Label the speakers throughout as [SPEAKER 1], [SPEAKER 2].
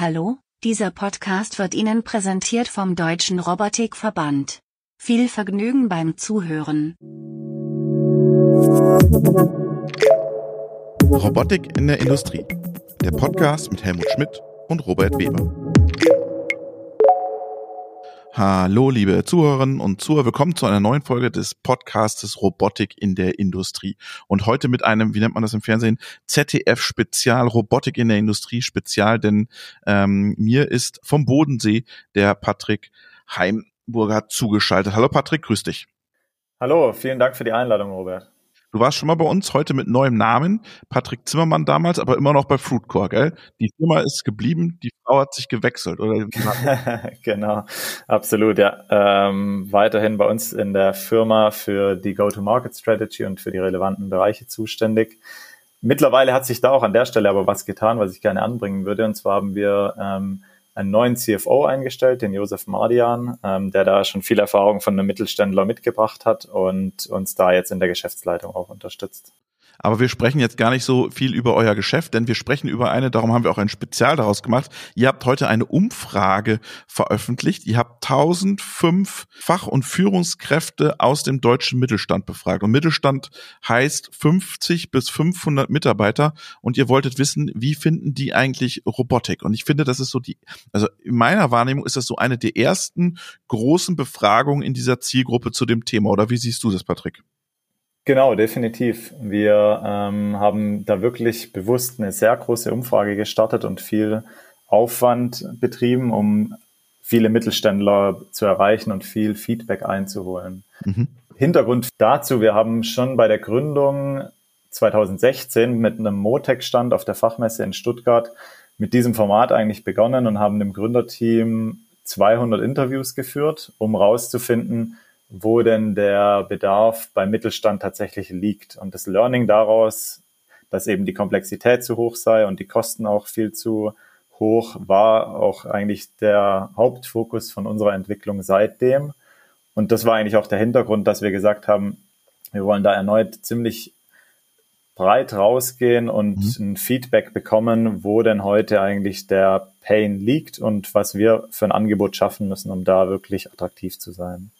[SPEAKER 1] Hallo, dieser Podcast wird Ihnen präsentiert vom Deutschen Robotikverband. Viel Vergnügen beim Zuhören.
[SPEAKER 2] Robotik in der Industrie. Der Podcast mit Helmut Schmidt und Robert Weber. Hallo, liebe Zuhörerinnen und Zuhörer. Willkommen zu einer neuen Folge des Podcastes Robotik in der Industrie. Und heute mit einem, wie nennt man das im Fernsehen, ZDF-Spezial Robotik in der Industrie Spezial, denn ähm, mir ist vom Bodensee der Patrick Heimburger zugeschaltet. Hallo Patrick, grüß dich.
[SPEAKER 3] Hallo, vielen Dank für die Einladung, Robert.
[SPEAKER 2] Du warst schon mal bei uns, heute mit neuem Namen. Patrick Zimmermann damals, aber immer noch bei Fruitcore, gell? Die Firma ist geblieben, die Frau hat sich gewechselt, oder?
[SPEAKER 3] genau, absolut, ja. Ähm, weiterhin bei uns in der Firma für die Go-to-Market-Strategy und für die relevanten Bereiche zuständig. Mittlerweile hat sich da auch an der Stelle aber was getan, was ich gerne anbringen würde. Und zwar haben wir ähm, einen neuen CFO eingestellt, den Josef Mardian, ähm, der da schon viel Erfahrung von einem Mittelständler mitgebracht hat und uns da jetzt in der Geschäftsleitung auch unterstützt.
[SPEAKER 2] Aber wir sprechen jetzt gar nicht so viel über euer Geschäft, denn wir sprechen über eine, darum haben wir auch ein Spezial daraus gemacht. Ihr habt heute eine Umfrage veröffentlicht. Ihr habt 1005 Fach- und Führungskräfte aus dem deutschen Mittelstand befragt. Und Mittelstand heißt 50 bis 500 Mitarbeiter. Und ihr wolltet wissen, wie finden die eigentlich Robotik? Und ich finde, das ist so die, also in meiner Wahrnehmung ist das so eine der ersten großen Befragungen in dieser Zielgruppe zu dem Thema. Oder wie siehst du das, Patrick?
[SPEAKER 3] Genau, definitiv. Wir ähm, haben da wirklich bewusst eine sehr große Umfrage gestartet und viel Aufwand betrieben, um viele Mittelständler zu erreichen und viel Feedback einzuholen. Mhm. Hintergrund dazu, wir haben schon bei der Gründung 2016 mit einem Motec-Stand auf der Fachmesse in Stuttgart mit diesem Format eigentlich begonnen und haben dem Gründerteam 200 Interviews geführt, um rauszufinden, wo denn der Bedarf beim Mittelstand tatsächlich liegt. Und das Learning daraus, dass eben die Komplexität zu hoch sei und die Kosten auch viel zu hoch, war auch eigentlich der Hauptfokus von unserer Entwicklung seitdem. Und das war eigentlich auch der Hintergrund, dass wir gesagt haben, wir wollen da erneut ziemlich breit rausgehen und mhm. ein Feedback bekommen, wo denn heute eigentlich der Pain liegt und was wir für ein Angebot schaffen müssen, um da wirklich attraktiv zu sein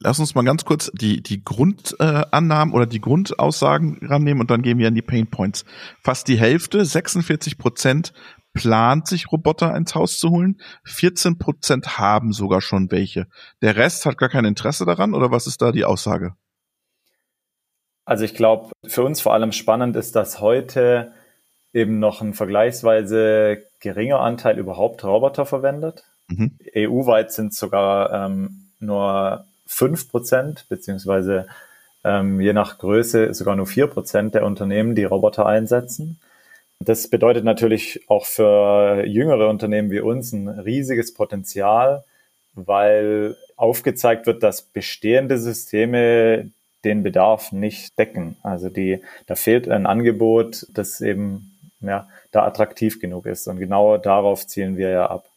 [SPEAKER 2] lass uns mal ganz kurz die, die Grundannahmen äh, oder die Grundaussagen rannehmen und dann gehen wir in die Pain Points. Fast die Hälfte, 46 Prozent, plant sich Roboter ins Haus zu holen. 14 Prozent haben sogar schon welche. Der Rest hat gar kein Interesse daran oder was ist da die Aussage?
[SPEAKER 3] Also ich glaube, für uns vor allem spannend ist, dass heute eben noch ein vergleichsweise geringer Anteil überhaupt Roboter verwendet. Mhm. EU-weit sind sogar ähm, nur fünf Prozent, beziehungsweise ähm, je nach Größe sogar nur vier Prozent der Unternehmen, die Roboter einsetzen. Das bedeutet natürlich auch für jüngere Unternehmen wie uns ein riesiges Potenzial, weil aufgezeigt wird, dass bestehende Systeme den Bedarf nicht decken. Also die, da fehlt ein Angebot, das eben ja, da attraktiv genug ist. Und genau darauf zielen wir ja ab.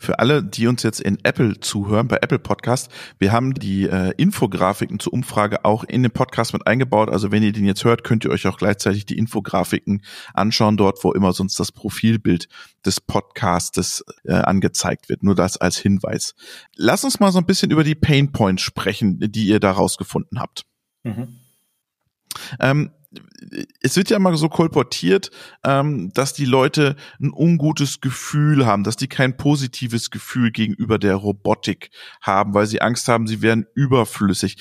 [SPEAKER 2] Für alle, die uns jetzt in Apple zuhören, bei Apple Podcast, wir haben die äh, Infografiken zur Umfrage auch in den Podcast mit eingebaut. Also wenn ihr den jetzt hört, könnt ihr euch auch gleichzeitig die Infografiken anschauen, dort, wo immer sonst das Profilbild des Podcastes äh, angezeigt wird. Nur das als Hinweis. Lass uns mal so ein bisschen über die Pain Points sprechen, die ihr da rausgefunden habt. Mhm. Ähm, es wird ja mal so kolportiert, ähm, dass die Leute ein ungutes Gefühl haben, dass die kein positives Gefühl gegenüber der Robotik haben, weil sie Angst haben, sie wären überflüssig.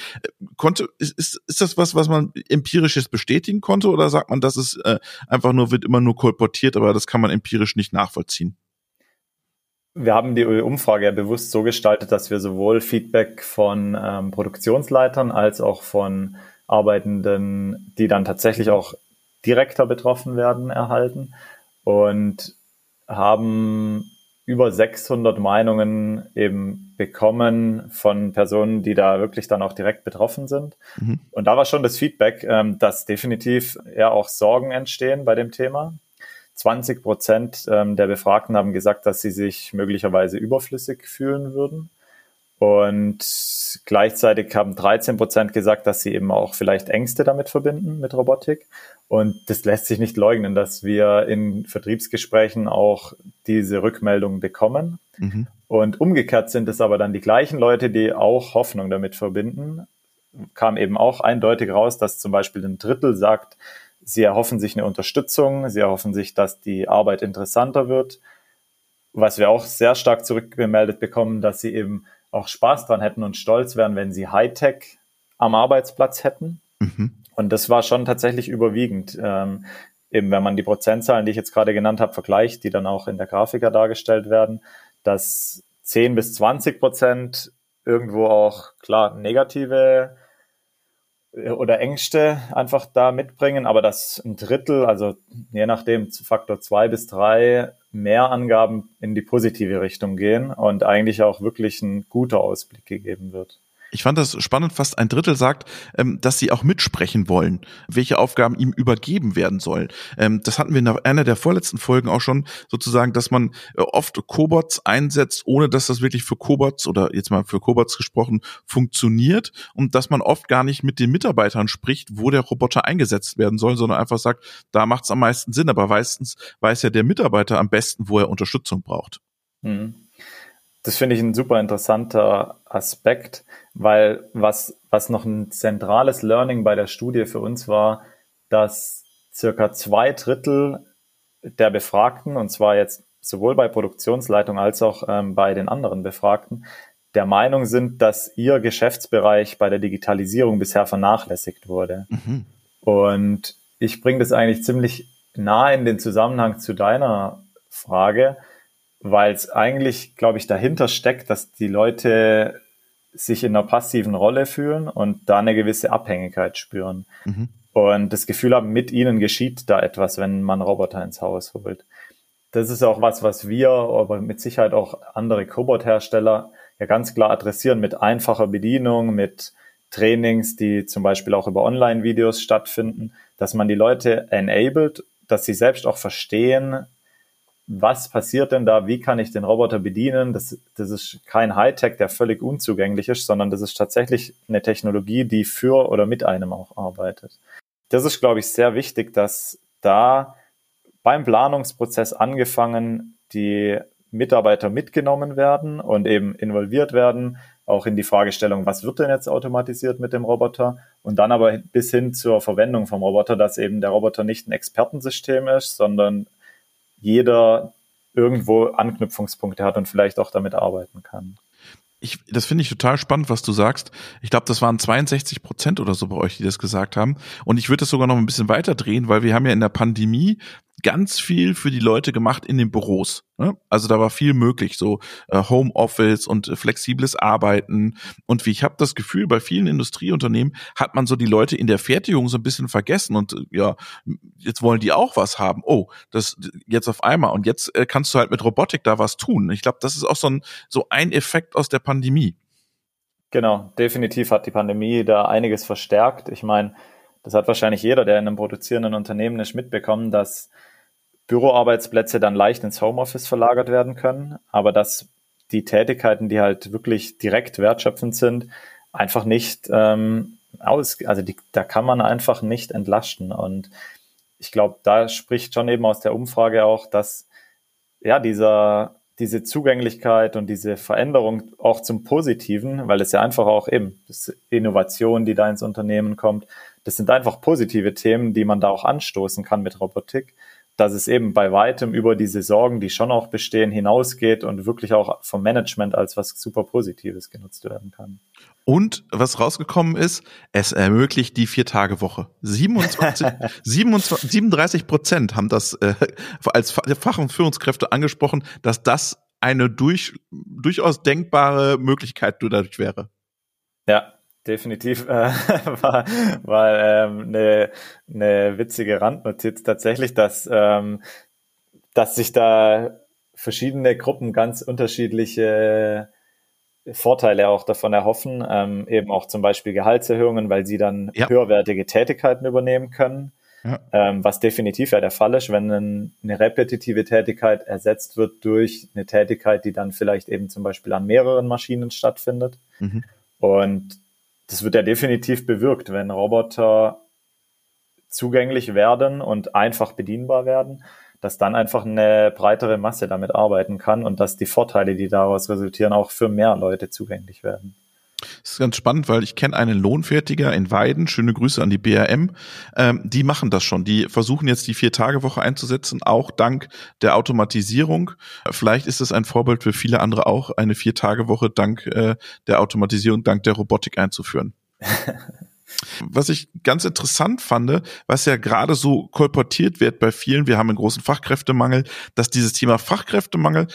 [SPEAKER 2] Konnte, ist, ist, ist das was, was man empirisches bestätigen konnte oder sagt man, dass es äh, einfach nur, wird immer nur kolportiert, aber das kann man empirisch nicht nachvollziehen?
[SPEAKER 3] Wir haben die Umfrage ja bewusst so gestaltet, dass wir sowohl Feedback von ähm, Produktionsleitern als auch von Arbeitenden, die dann tatsächlich auch direkter betroffen werden, erhalten und haben über 600 Meinungen eben bekommen von Personen, die da wirklich dann auch direkt betroffen sind. Mhm. Und da war schon das Feedback, ähm, dass definitiv ja auch Sorgen entstehen bei dem Thema. 20 Prozent ähm, der Befragten haben gesagt, dass sie sich möglicherweise überflüssig fühlen würden. Und gleichzeitig haben 13 Prozent gesagt, dass sie eben auch vielleicht Ängste damit verbinden mit Robotik. Und das lässt sich nicht leugnen, dass wir in Vertriebsgesprächen auch diese Rückmeldungen bekommen. Mhm. Und umgekehrt sind es aber dann die gleichen Leute, die auch Hoffnung damit verbinden. Kam eben auch eindeutig raus, dass zum Beispiel ein Drittel sagt, sie erhoffen sich eine Unterstützung, sie erhoffen sich, dass die Arbeit interessanter wird. Was wir auch sehr stark zurückgemeldet bekommen, dass sie eben auch Spaß dran hätten und stolz wären, wenn sie Hightech am Arbeitsplatz hätten. Mhm. Und das war schon tatsächlich überwiegend. Ähm, eben wenn man die Prozentzahlen, die ich jetzt gerade genannt habe, vergleicht, die dann auch in der Grafiker dargestellt werden, dass 10 bis 20 Prozent irgendwo auch klar negative äh, oder Ängste einfach da mitbringen, aber dass ein Drittel, also je nachdem Faktor zwei bis drei mehr Angaben in die positive Richtung gehen und eigentlich auch wirklich ein guter Ausblick gegeben wird.
[SPEAKER 2] Ich fand das spannend, fast ein Drittel sagt, ähm, dass sie auch mitsprechen wollen, welche Aufgaben ihm übergeben werden sollen. Ähm, das hatten wir in einer der vorletzten Folgen auch schon sozusagen, dass man äh, oft Cobots einsetzt, ohne dass das wirklich für Cobots oder jetzt mal für Cobots gesprochen funktioniert und dass man oft gar nicht mit den Mitarbeitern spricht, wo der Roboter eingesetzt werden soll, sondern einfach sagt, da macht es am meisten Sinn. Aber meistens weiß ja der Mitarbeiter am besten, wo er Unterstützung braucht.
[SPEAKER 3] Mhm. Das finde ich ein super interessanter Aspekt, weil was, was noch ein zentrales Learning bei der Studie für uns war, dass circa zwei Drittel der Befragten, und zwar jetzt sowohl bei Produktionsleitung als auch ähm, bei den anderen Befragten, der Meinung sind, dass ihr Geschäftsbereich bei der Digitalisierung bisher vernachlässigt wurde. Mhm. Und ich bringe das eigentlich ziemlich nah in den Zusammenhang zu deiner Frage, weil es eigentlich, glaube ich, dahinter steckt, dass die Leute sich in einer passiven Rolle fühlen und da eine gewisse Abhängigkeit spüren. Mhm. Und das Gefühl haben, mit ihnen geschieht da etwas, wenn man Roboter ins Haus holt. Das ist auch was, was wir, aber mit Sicherheit auch andere Cobot-Hersteller ja ganz klar adressieren mit einfacher Bedienung, mit Trainings, die zum Beispiel auch über Online-Videos stattfinden, dass man die Leute enabled, dass sie selbst auch verstehen, was passiert denn da, wie kann ich den Roboter bedienen. Das, das ist kein Hightech, der völlig unzugänglich ist, sondern das ist tatsächlich eine Technologie, die für oder mit einem auch arbeitet. Das ist, glaube ich, sehr wichtig, dass da beim Planungsprozess angefangen die Mitarbeiter mitgenommen werden und eben involviert werden, auch in die Fragestellung, was wird denn jetzt automatisiert mit dem Roboter und dann aber bis hin zur Verwendung vom Roboter, dass eben der Roboter nicht ein Expertensystem ist, sondern jeder irgendwo Anknüpfungspunkte hat und vielleicht auch damit arbeiten kann.
[SPEAKER 2] Ich, das finde ich total spannend, was du sagst. Ich glaube, das waren 62 Prozent oder so bei euch, die das gesagt haben. Und ich würde das sogar noch ein bisschen weiter drehen, weil wir haben ja in der Pandemie ganz viel für die Leute gemacht in den Büros. Ne? Also da war viel möglich, so äh, Homeoffice und äh, flexibles Arbeiten. Und wie ich habe das Gefühl, bei vielen Industrieunternehmen hat man so die Leute in der Fertigung so ein bisschen vergessen und äh, ja, jetzt wollen die auch was haben. Oh, das jetzt auf einmal und jetzt kannst du halt mit Robotik da was tun. Ich glaube, das ist auch so ein so ein Effekt aus der Pandemie.
[SPEAKER 3] Genau, definitiv hat die Pandemie da einiges verstärkt. Ich meine, das hat wahrscheinlich jeder, der in einem produzierenden Unternehmen ist, mitbekommen, dass Büroarbeitsplätze dann leicht ins Homeoffice verlagert werden können, aber dass die Tätigkeiten, die halt wirklich direkt wertschöpfend sind, einfach nicht ähm, aus, also die, da kann man einfach nicht entlasten. Und ich glaube, da spricht schon eben aus der Umfrage auch, dass ja dieser diese Zugänglichkeit und diese Veränderung auch zum Positiven, weil es ja einfach auch eben das Innovation, die da ins Unternehmen kommt, das sind einfach positive Themen, die man da auch anstoßen kann mit Robotik dass es eben bei weitem über diese Sorgen, die schon auch bestehen, hinausgeht und wirklich auch vom Management als was super Positives genutzt werden kann.
[SPEAKER 2] Und was rausgekommen ist, es ermöglicht die Vier-Tage-Woche. 27, 27, 37 Prozent haben das äh, als Fach- und Führungskräfte angesprochen, dass das eine durch, durchaus denkbare Möglichkeit dadurch wäre.
[SPEAKER 3] Ja, definitiv äh, war, war ähm, eine, eine witzige Randnotiz tatsächlich, dass, ähm, dass sich da verschiedene Gruppen ganz unterschiedliche Vorteile auch davon erhoffen, ähm, eben auch zum Beispiel Gehaltserhöhungen, weil sie dann ja. höherwertige Tätigkeiten übernehmen können. Ja. Ähm, was definitiv ja der Fall ist, wenn ein, eine repetitive Tätigkeit ersetzt wird durch eine Tätigkeit, die dann vielleicht eben zum Beispiel an mehreren Maschinen stattfindet. Mhm. Und das wird ja definitiv bewirkt, wenn Roboter zugänglich werden und einfach bedienbar werden, dass dann einfach eine breitere Masse damit arbeiten kann und dass die Vorteile, die daraus resultieren, auch für mehr Leute zugänglich werden.
[SPEAKER 2] Das ist ganz spannend, weil ich kenne einen Lohnfertiger in Weiden, schöne Grüße an die BRM, ähm, die machen das schon. Die versuchen jetzt die Vier-Tage-Woche einzusetzen, auch dank der Automatisierung. Vielleicht ist es ein Vorbild für viele andere auch, eine Vier-Tage-Woche dank äh, der Automatisierung, dank der Robotik einzuführen. Was ich ganz interessant fand, was ja gerade so kolportiert wird bei vielen, wir haben einen großen Fachkräftemangel, dass dieses Thema Fachkräftemangel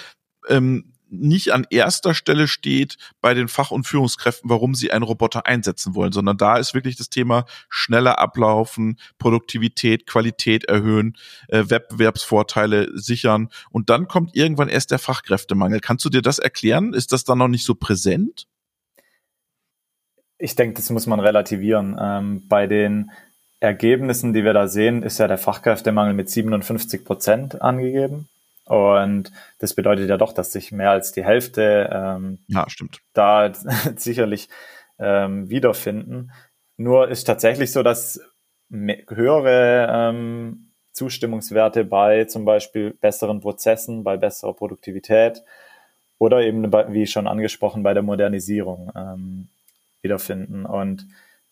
[SPEAKER 2] ähm, nicht an erster Stelle steht bei den Fach- und Führungskräften, warum sie einen Roboter einsetzen wollen, sondern da ist wirklich das Thema schneller ablaufen, Produktivität, Qualität erhöhen, äh, Wettbewerbsvorteile sichern und dann kommt irgendwann erst der Fachkräftemangel. Kannst du dir das erklären? Ist das dann noch nicht so präsent?
[SPEAKER 3] Ich denke, das muss man relativieren. Ähm, bei den Ergebnissen, die wir da sehen, ist ja der Fachkräftemangel mit 57 Prozent angegeben. Und das bedeutet ja doch, dass sich mehr als die Hälfte ähm,
[SPEAKER 2] ja,
[SPEAKER 3] da sicherlich ähm, wiederfinden. Nur ist tatsächlich so, dass höhere ähm, Zustimmungswerte bei zum Beispiel besseren Prozessen, bei besserer Produktivität oder eben, wie schon angesprochen, bei der Modernisierung ähm, wiederfinden. Und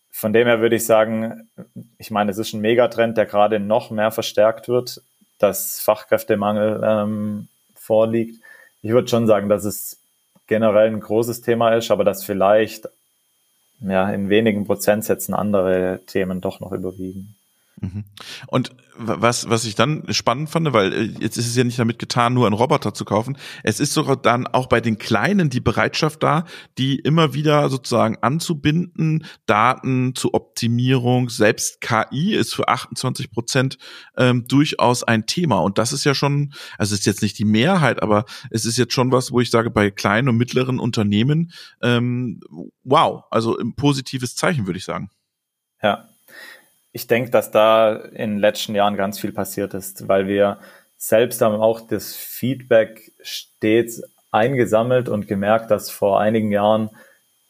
[SPEAKER 3] von dem her würde ich sagen, ich meine, es ist ein Megatrend, der gerade noch mehr verstärkt wird dass Fachkräftemangel ähm, vorliegt. Ich würde schon sagen, dass es generell ein großes Thema ist, aber dass vielleicht ja, in wenigen Prozentsätzen andere Themen doch noch überwiegen.
[SPEAKER 2] Mhm. Und was, was ich dann spannend fand, weil äh, jetzt ist es ja nicht damit getan, nur einen Roboter zu kaufen. Es ist sogar dann auch bei den Kleinen die Bereitschaft da, die immer wieder sozusagen anzubinden, Daten zur Optimierung, selbst KI ist für 28 Prozent ähm, durchaus ein Thema. Und das ist ja schon, also es ist jetzt nicht die Mehrheit, aber es ist jetzt schon was, wo ich sage, bei kleinen und mittleren Unternehmen, ähm, wow, also ein positives Zeichen, würde ich sagen.
[SPEAKER 3] Ja, ich denke, dass da in den letzten Jahren ganz viel passiert ist, weil wir selbst haben auch das Feedback stets eingesammelt und gemerkt, dass vor einigen Jahren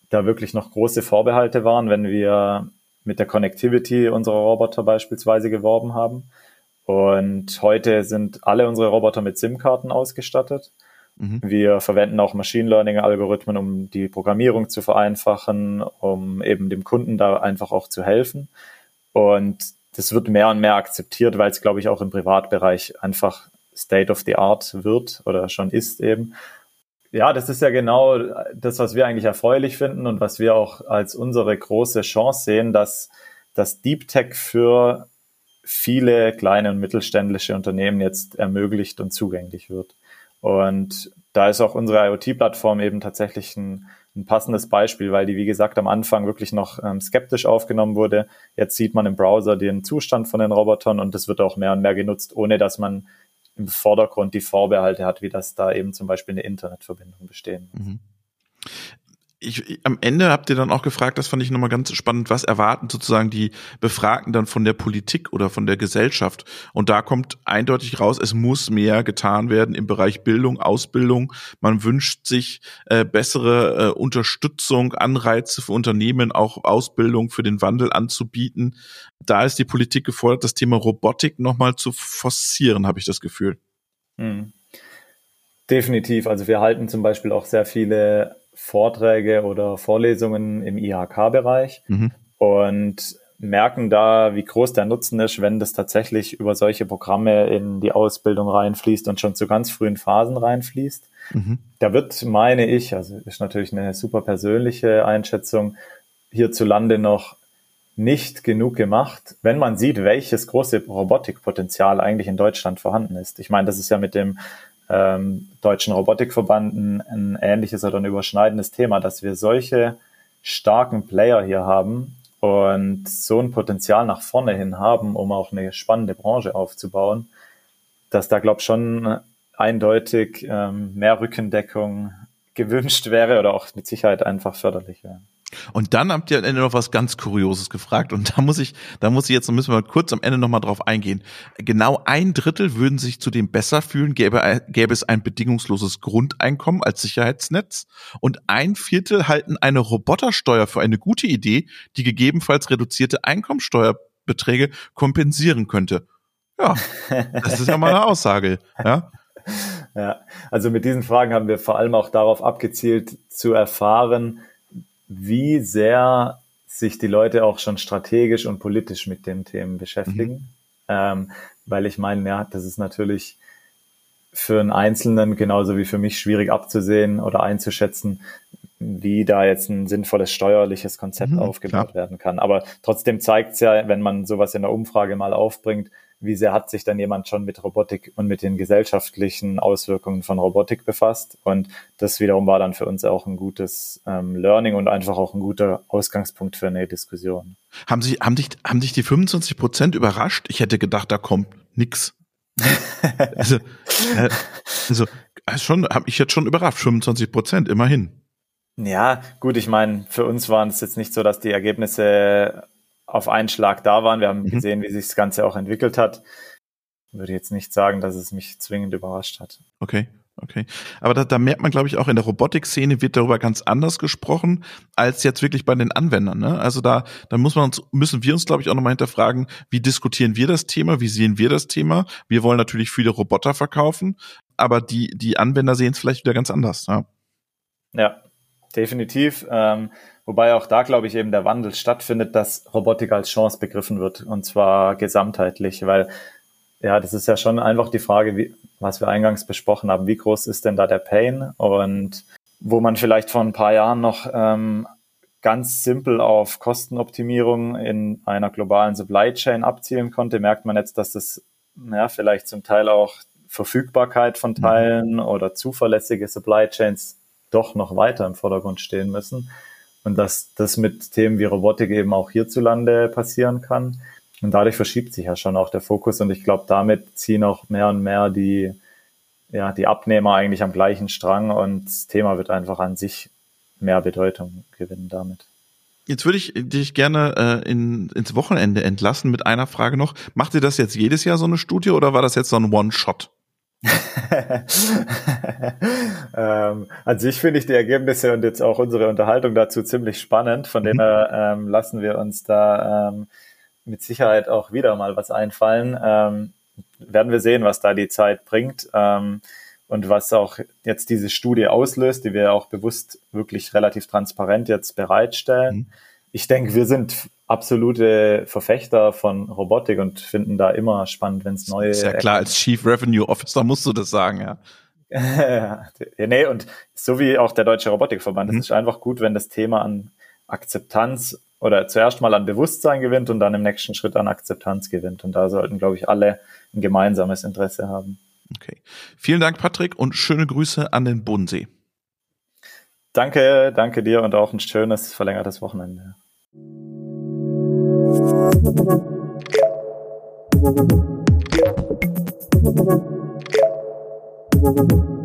[SPEAKER 3] da wirklich noch große Vorbehalte waren, wenn wir mit der Connectivity unserer Roboter beispielsweise geworben haben. Und heute sind alle unsere Roboter mit SIM-Karten ausgestattet. Mhm. Wir verwenden auch Machine Learning-Algorithmen, um die Programmierung zu vereinfachen, um eben dem Kunden da einfach auch zu helfen. Und das wird mehr und mehr akzeptiert, weil es, glaube ich, auch im Privatbereich einfach State of the Art wird oder schon ist eben. Ja, das ist ja genau das, was wir eigentlich erfreulich finden und was wir auch als unsere große Chance sehen, dass das Deep Tech für viele kleine und mittelständische Unternehmen jetzt ermöglicht und zugänglich wird. Und da ist auch unsere IoT-Plattform eben tatsächlich ein ein passendes Beispiel, weil die, wie gesagt, am Anfang wirklich noch ähm, skeptisch aufgenommen wurde. Jetzt sieht man im Browser den Zustand von den Robotern und das wird auch mehr und mehr genutzt, ohne dass man im Vordergrund die Vorbehalte hat, wie das da eben zum Beispiel eine Internetverbindung bestehen muss. Mhm
[SPEAKER 2] ich, am Ende habt ihr dann auch gefragt, das fand ich nochmal ganz spannend, was erwarten sozusagen die Befragten dann von der Politik oder von der Gesellschaft? Und da kommt eindeutig raus, es muss mehr getan werden im Bereich Bildung, Ausbildung. Man wünscht sich äh, bessere äh, Unterstützung, Anreize für Unternehmen, auch Ausbildung für den Wandel anzubieten. Da ist die Politik gefordert, das Thema Robotik nochmal zu forcieren, habe ich das Gefühl.
[SPEAKER 3] Hm. Definitiv. Also wir halten zum Beispiel auch sehr viele Vorträge oder Vorlesungen im IHK-Bereich mhm. und merken da, wie groß der Nutzen ist, wenn das tatsächlich über solche Programme in die Ausbildung reinfließt und schon zu ganz frühen Phasen reinfließt. Mhm. Da wird, meine ich, also ist natürlich eine super persönliche Einschätzung, hierzulande noch nicht genug gemacht, wenn man sieht, welches große Robotikpotenzial eigentlich in Deutschland vorhanden ist. Ich meine, das ist ja mit dem ähm, Deutschen Robotikverband ein, ein ähnliches oder ein überschneidendes Thema, dass wir solche starken Player hier haben und so ein Potenzial nach vorne hin haben, um auch eine spannende Branche aufzubauen, dass da, glaube ich, schon eindeutig ähm, mehr Rückendeckung gewünscht wäre oder auch mit Sicherheit einfach förderlich wäre.
[SPEAKER 2] Und dann habt ihr am Ende noch was ganz Kurioses gefragt und da muss ich, da muss ich jetzt, da müssen wir kurz am Ende nochmal drauf eingehen. Genau ein Drittel würden sich zudem besser fühlen, gäbe, gäbe es ein bedingungsloses Grundeinkommen als Sicherheitsnetz und ein Viertel halten eine Robotersteuer für eine gute Idee, die gegebenenfalls reduzierte Einkommensteuerbeträge kompensieren könnte. Ja, das ist ja mal eine Aussage, ja.
[SPEAKER 3] Ja, also mit diesen Fragen haben wir vor allem auch darauf abgezielt, zu erfahren, wie sehr sich die Leute auch schon strategisch und politisch mit den Themen beschäftigen. Mhm. Ähm, weil ich meine, ja, das ist natürlich für einen Einzelnen genauso wie für mich schwierig abzusehen oder einzuschätzen, wie da jetzt ein sinnvolles steuerliches Konzept mhm, aufgebaut klar. werden kann. Aber trotzdem zeigt es ja, wenn man sowas in der Umfrage mal aufbringt, wie sehr hat sich dann jemand schon mit Robotik und mit den gesellschaftlichen Auswirkungen von Robotik befasst. Und das wiederum war dann für uns auch ein gutes ähm, Learning und einfach auch ein guter Ausgangspunkt für eine Diskussion.
[SPEAKER 2] Haben Sie, haben dich, haben dich die 25 Prozent überrascht? Ich hätte gedacht, da kommt nix. also, äh, also schon, habe ich jetzt schon überrascht, 25 Prozent, immerhin.
[SPEAKER 3] Ja, gut, ich meine, für uns waren es jetzt nicht so, dass die Ergebnisse auf einen Schlag da waren. Wir haben mhm. gesehen, wie sich das Ganze auch entwickelt hat. Ich würde jetzt nicht sagen, dass es mich zwingend überrascht hat.
[SPEAKER 2] Okay. Okay. Aber da, da merkt man, glaube ich, auch in der Robotik-Szene wird darüber ganz anders gesprochen, als jetzt wirklich bei den Anwendern. Ne? Also da, da muss man uns, müssen wir uns, glaube ich, auch nochmal hinterfragen, wie diskutieren wir das Thema, wie sehen wir das Thema? Wir wollen natürlich viele Roboter verkaufen, aber die, die Anwender sehen es vielleicht wieder ganz anders. Ja,
[SPEAKER 3] ja definitiv. Ähm, Wobei auch da, glaube ich, eben der Wandel stattfindet, dass Robotik als Chance begriffen wird und zwar gesamtheitlich, weil ja, das ist ja schon einfach die Frage, wie, was wir eingangs besprochen haben, wie groß ist denn da der Pain? Und wo man vielleicht vor ein paar Jahren noch ähm, ganz simpel auf Kostenoptimierung in einer globalen Supply Chain abzielen konnte, merkt man jetzt, dass das ja, vielleicht zum Teil auch Verfügbarkeit von Teilen oder zuverlässige Supply Chains doch noch weiter im Vordergrund stehen müssen und dass das mit Themen wie Robotik eben auch hierzulande passieren kann. Und dadurch verschiebt sich ja schon auch der Fokus und ich glaube, damit ziehen auch mehr und mehr die, ja, die Abnehmer eigentlich am gleichen Strang und das Thema wird einfach an sich mehr Bedeutung gewinnen damit.
[SPEAKER 2] Jetzt würde ich dich gerne äh, in, ins Wochenende entlassen mit einer Frage noch. Macht ihr das jetzt jedes Jahr so eine Studie oder war das jetzt so ein One-Shot?
[SPEAKER 3] ähm, an sich finde ich die Ergebnisse und jetzt auch unsere Unterhaltung dazu ziemlich spannend. Von mhm. dem her ähm, lassen wir uns da ähm, mit Sicherheit auch wieder mal was einfallen. Ähm, werden wir sehen, was da die Zeit bringt ähm, und was auch jetzt diese Studie auslöst, die wir auch bewusst wirklich relativ transparent jetzt bereitstellen. Mhm. Ich denke, wir sind absolute Verfechter von Robotik und finden da immer spannend, wenn es neue.
[SPEAKER 2] Ist ja klar, als Chief Revenue Officer musst du das sagen,
[SPEAKER 3] ja. nee, und so wie auch der Deutsche Robotikverband, mhm. es ist einfach gut, wenn das Thema an Akzeptanz oder zuerst mal an Bewusstsein gewinnt und dann im nächsten Schritt an Akzeptanz gewinnt. Und da sollten, glaube ich, alle ein gemeinsames Interesse haben.
[SPEAKER 2] Okay. Vielen Dank, Patrick, und schöne Grüße an den Bodensee.
[SPEAKER 3] Danke, danke dir und auch ein schönes verlängertes Wochenende. Thank you.